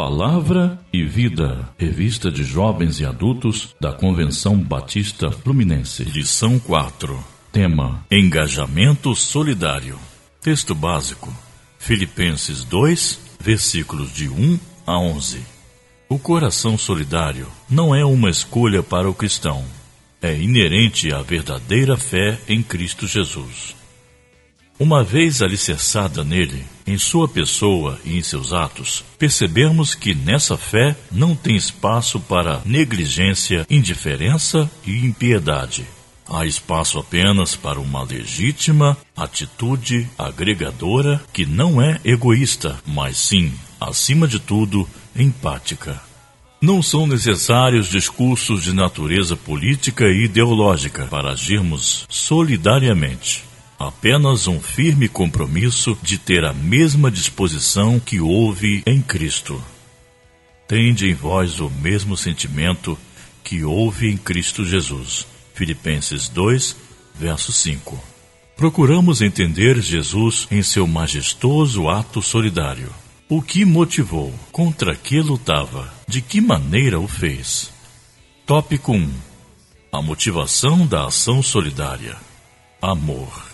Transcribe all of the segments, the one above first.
Palavra e Vida, revista de jovens e adultos da Convenção Batista Fluminense. Lição 4. Tema: Engajamento Solidário. Texto básico: Filipenses 2, versículos de 1 a 11. O coração solidário não é uma escolha para o cristão, é inerente à verdadeira fé em Cristo Jesus. Uma vez alicerçada nele, em sua pessoa e em seus atos, percebemos que nessa fé não tem espaço para negligência, indiferença e impiedade. Há espaço apenas para uma legítima atitude agregadora que não é egoísta, mas sim, acima de tudo, empática. Não são necessários discursos de natureza política e ideológica para agirmos solidariamente apenas um firme compromisso de ter a mesma disposição que houve em Cristo. Tende em vós o mesmo sentimento que houve em Cristo Jesus. Filipenses 2, verso 5. Procuramos entender Jesus em seu majestoso ato solidário. O que motivou? Contra que lutava? De que maneira o fez? Tópico 1. A motivação da ação solidária. Amor.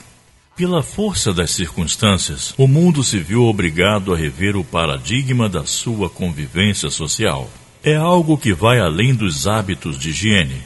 Pela força das circunstâncias, o mundo se viu obrigado a rever o paradigma da sua convivência social. É algo que vai além dos hábitos de higiene.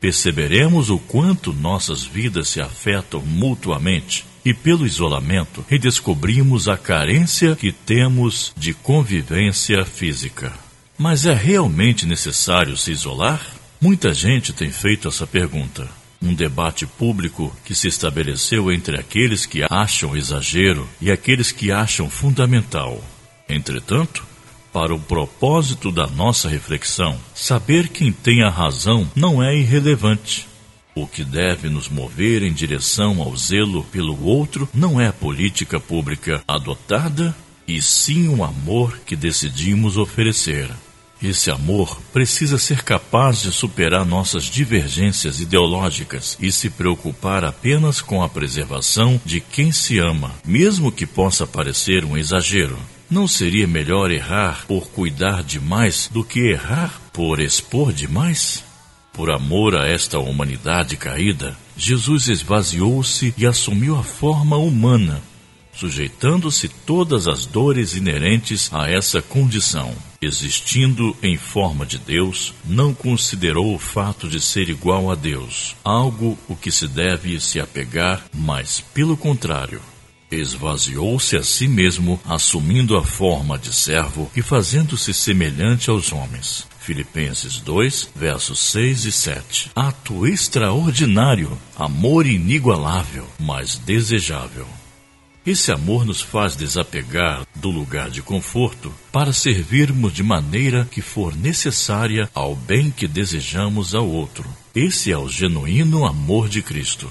Perceberemos o quanto nossas vidas se afetam mutuamente e, pelo isolamento, redescobrimos a carência que temos de convivência física. Mas é realmente necessário se isolar? Muita gente tem feito essa pergunta um debate público que se estabeleceu entre aqueles que acham exagero e aqueles que acham fundamental. Entretanto, para o propósito da nossa reflexão, saber quem tem a razão não é irrelevante. O que deve nos mover em direção ao zelo pelo outro não é a política pública adotada, e sim o amor que decidimos oferecer. Esse amor precisa ser capaz de superar nossas divergências ideológicas e se preocupar apenas com a preservação de quem se ama, mesmo que possa parecer um exagero. Não seria melhor errar por cuidar demais do que errar por expor demais? Por amor a esta humanidade caída, Jesus esvaziou-se e assumiu a forma humana, sujeitando-se todas as dores inerentes a essa condição existindo em forma de Deus, não considerou o fato de ser igual a Deus algo o que se deve se apegar, mas, pelo contrário, esvaziou-se a si mesmo, assumindo a forma de servo e fazendo-se semelhante aos homens. Filipenses 2, versos 6 e 7. Ato extraordinário, amor inigualável, mas desejável. Esse amor nos faz desapegar do lugar de conforto para servirmos de maneira que for necessária ao bem que desejamos ao outro. Esse é o genuíno amor de Cristo.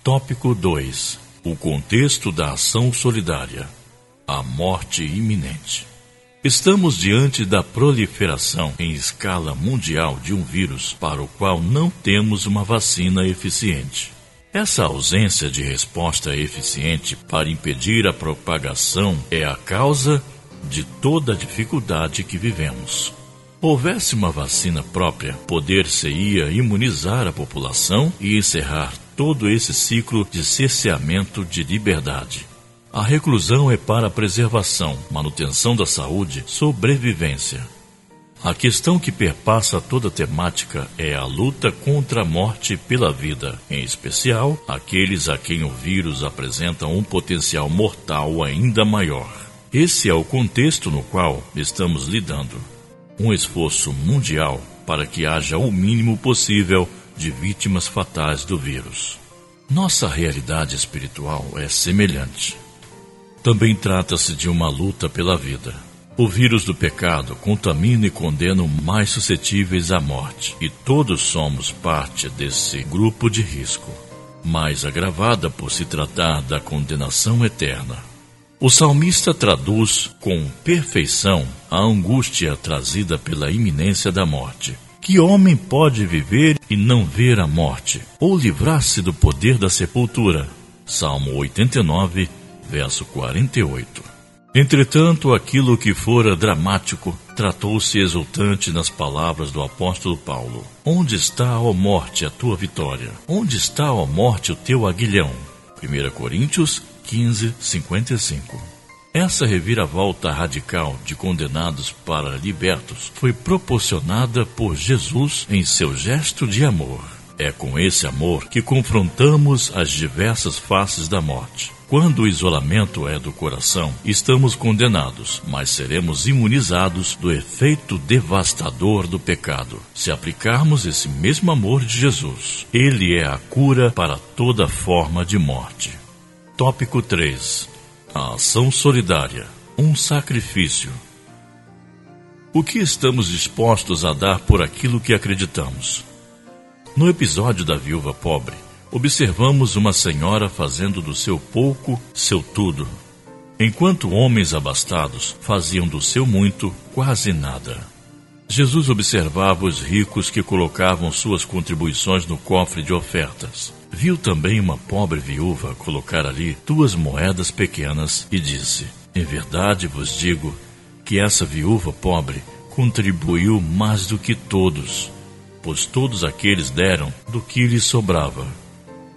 Tópico 2. O contexto da ação solidária. A morte iminente. Estamos diante da proliferação em escala mundial de um vírus para o qual não temos uma vacina eficiente. Essa ausência de resposta eficiente para impedir a propagação é a causa de toda a dificuldade que vivemos. Houvesse uma vacina própria, poder-se-ia imunizar a população e encerrar todo esse ciclo de cerceamento de liberdade. A reclusão é para a preservação, manutenção da saúde, sobrevivência. A questão que perpassa toda a temática é a luta contra a morte pela vida, em especial aqueles a quem o vírus apresenta um potencial mortal ainda maior. Esse é o contexto no qual estamos lidando. Um esforço mundial para que haja o mínimo possível de vítimas fatais do vírus. Nossa realidade espiritual é semelhante. Também trata-se de uma luta pela vida o vírus do pecado contamina e condena os mais suscetíveis à morte, e todos somos parte desse grupo de risco, mais agravada por se tratar da condenação eterna. O salmista traduz com perfeição a angústia trazida pela iminência da morte. Que homem pode viver e não ver a morte, ou livrar-se do poder da sepultura? Salmo 89, verso 48. Entretanto, aquilo que fora dramático tratou-se exultante nas palavras do apóstolo Paulo: Onde está, ó morte, a tua vitória? Onde está, ó morte, o teu aguilhão? 1 Coríntios 15, 55. Essa reviravolta radical de condenados para libertos foi proporcionada por Jesus em seu gesto de amor. É com esse amor que confrontamos as diversas faces da morte. Quando o isolamento é do coração, estamos condenados, mas seremos imunizados do efeito devastador do pecado. Se aplicarmos esse mesmo amor de Jesus, ele é a cura para toda forma de morte. Tópico 3: A ação solidária um sacrifício. O que estamos dispostos a dar por aquilo que acreditamos? No episódio da viúva pobre, observamos uma senhora fazendo do seu pouco seu tudo, enquanto homens abastados faziam do seu muito quase nada. Jesus observava os ricos que colocavam suas contribuições no cofre de ofertas. Viu também uma pobre viúva colocar ali duas moedas pequenas e disse: Em verdade vos digo que essa viúva pobre contribuiu mais do que todos pois todos aqueles deram do que lhes sobrava.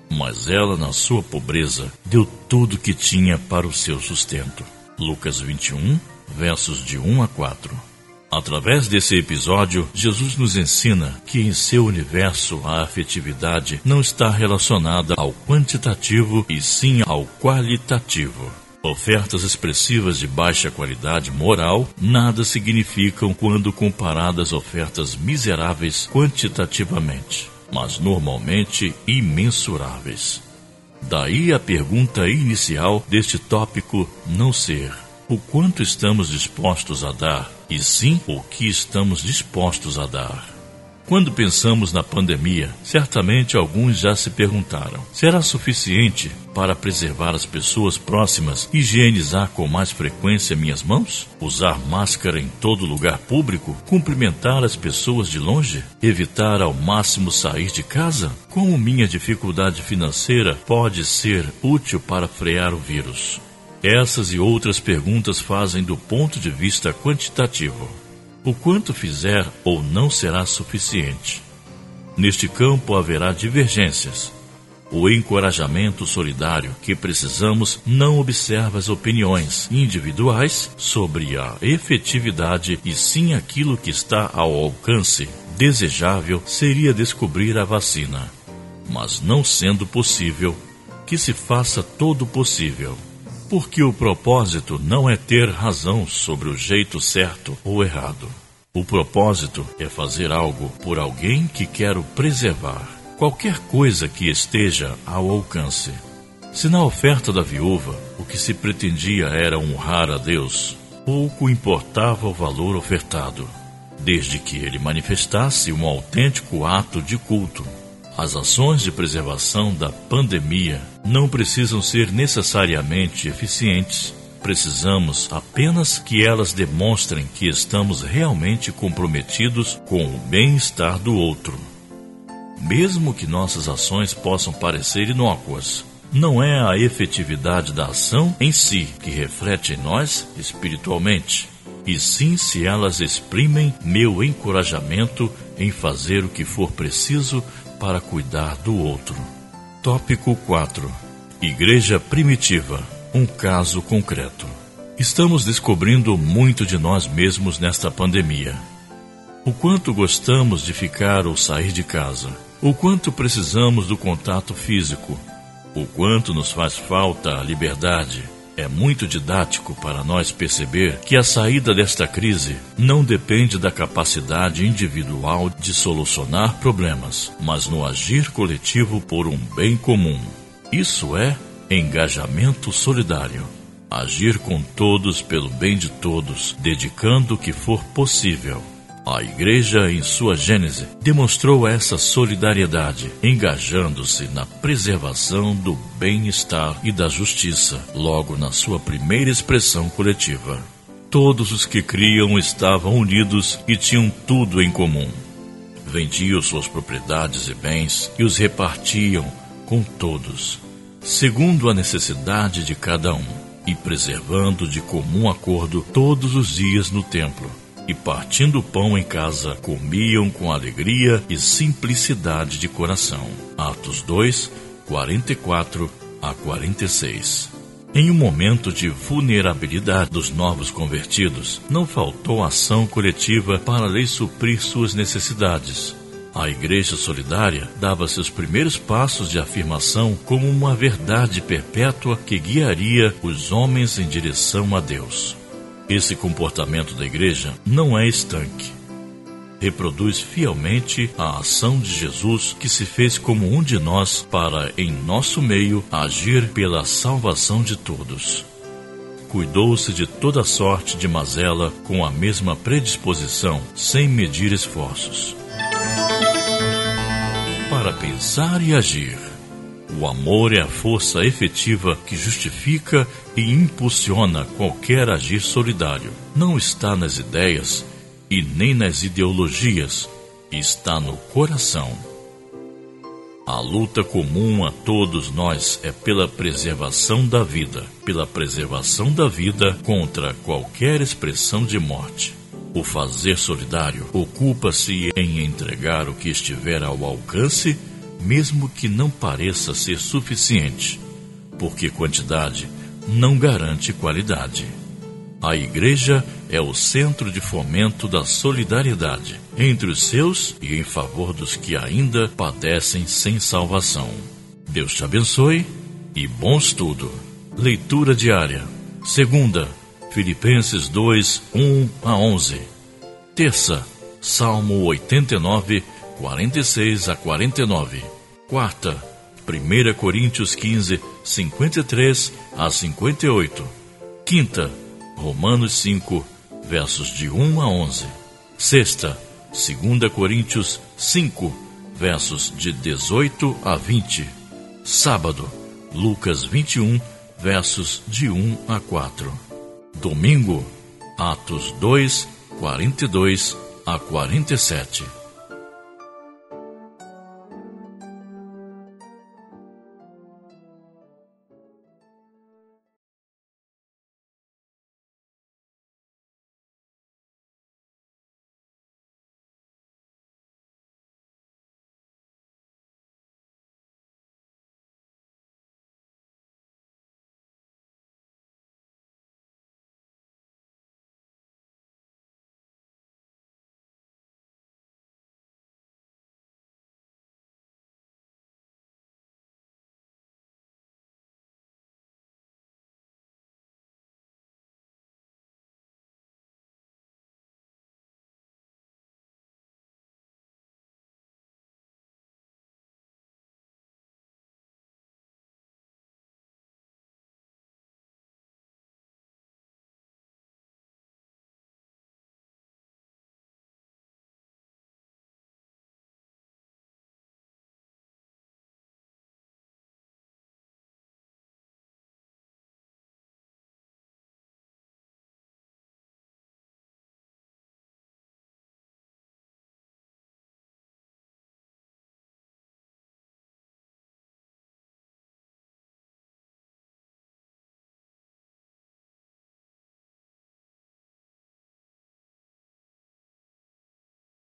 Mas ela, na sua pobreza, deu tudo que tinha para o seu sustento. Lucas 21, versos de 1 a 4. Através desse episódio, Jesus nos ensina que em seu universo a afetividade não está relacionada ao quantitativo e sim ao qualitativo. Ofertas expressivas de baixa qualidade moral nada significam quando comparadas a ofertas miseráveis quantitativamente, mas normalmente imensuráveis. Daí a pergunta inicial deste tópico não ser o quanto estamos dispostos a dar, e sim o que estamos dispostos a dar. Quando pensamos na pandemia, certamente alguns já se perguntaram: será suficiente para preservar as pessoas próximas higienizar com mais frequência minhas mãos? Usar máscara em todo lugar público? Cumprimentar as pessoas de longe? Evitar ao máximo sair de casa? Como minha dificuldade financeira pode ser útil para frear o vírus? Essas e outras perguntas fazem do ponto de vista quantitativo. O quanto fizer ou não será suficiente. Neste campo haverá divergências. O encorajamento solidário que precisamos não observa as opiniões individuais sobre a efetividade e sim aquilo que está ao alcance. Desejável seria descobrir a vacina, mas não sendo possível, que se faça todo o possível porque o propósito não é ter razão sobre o jeito certo ou errado. O propósito é fazer algo por alguém que quero preservar, qualquer coisa que esteja ao alcance. Se na oferta da viúva o que se pretendia era honrar a Deus, pouco importava o valor ofertado, desde que ele manifestasse um autêntico ato de culto as ações de preservação da pandemia não precisam ser necessariamente eficientes. Precisamos apenas que elas demonstrem que estamos realmente comprometidos com o bem-estar do outro. Mesmo que nossas ações possam parecer inócuas, não é a efetividade da ação em si que reflete em nós espiritualmente, e sim se elas exprimem meu encorajamento em fazer o que for preciso para cuidar do outro. Tópico 4 Igreja Primitiva um caso concreto. Estamos descobrindo muito de nós mesmos nesta pandemia. O quanto gostamos de ficar ou sair de casa, o quanto precisamos do contato físico, o quanto nos faz falta a liberdade, é muito didático para nós perceber que a saída desta crise não depende da capacidade individual de solucionar problemas, mas no agir coletivo por um bem comum. Isso é engajamento solidário. Agir com todos pelo bem de todos, dedicando o que for possível a Igreja, em sua gênese, demonstrou essa solidariedade, engajando-se na preservação do bem-estar e da justiça, logo na sua primeira expressão coletiva. Todos os que criam estavam unidos e tinham tudo em comum. Vendiam suas propriedades e bens e os repartiam com todos, segundo a necessidade de cada um. e preservando de comum acordo todos os dias no templo. E partindo o pão em casa, comiam com alegria e simplicidade de coração. Atos 2, 44 a 46. Em um momento de vulnerabilidade dos novos convertidos, não faltou ação coletiva para lhes suprir suas necessidades. A Igreja Solidária dava seus primeiros passos de afirmação como uma verdade perpétua que guiaria os homens em direção a Deus. Esse comportamento da Igreja não é estanque. Reproduz fielmente a ação de Jesus que se fez como um de nós para, em nosso meio, agir pela salvação de todos cuidou-se de toda sorte de mazela com a mesma predisposição, sem medir esforços para pensar e agir. O amor é a força efetiva que justifica e impulsiona qualquer agir solidário. Não está nas ideias e nem nas ideologias, está no coração. A luta comum a todos nós é pela preservação da vida, pela preservação da vida contra qualquer expressão de morte. O fazer solidário ocupa-se em entregar o que estiver ao alcance, mesmo que não pareça ser suficiente, porque quantidade não garante qualidade. A Igreja é o centro de fomento da solidariedade entre os seus e em favor dos que ainda padecem sem salvação. Deus te abençoe e bom estudo. Leitura diária. Segunda, Filipenses 2, 1 a 11. Terça, Salmo 89, 46 a 49. Quarta, 1 Coríntios 15, 53 a 58. Quinta, Romanos 5, versos de 1 a 11. Sexta, 2 Coríntios 5, versos de 18 a 20. Sábado, Lucas 21, versos de 1 a 4. Domingo, Atos 2, 42 a 47.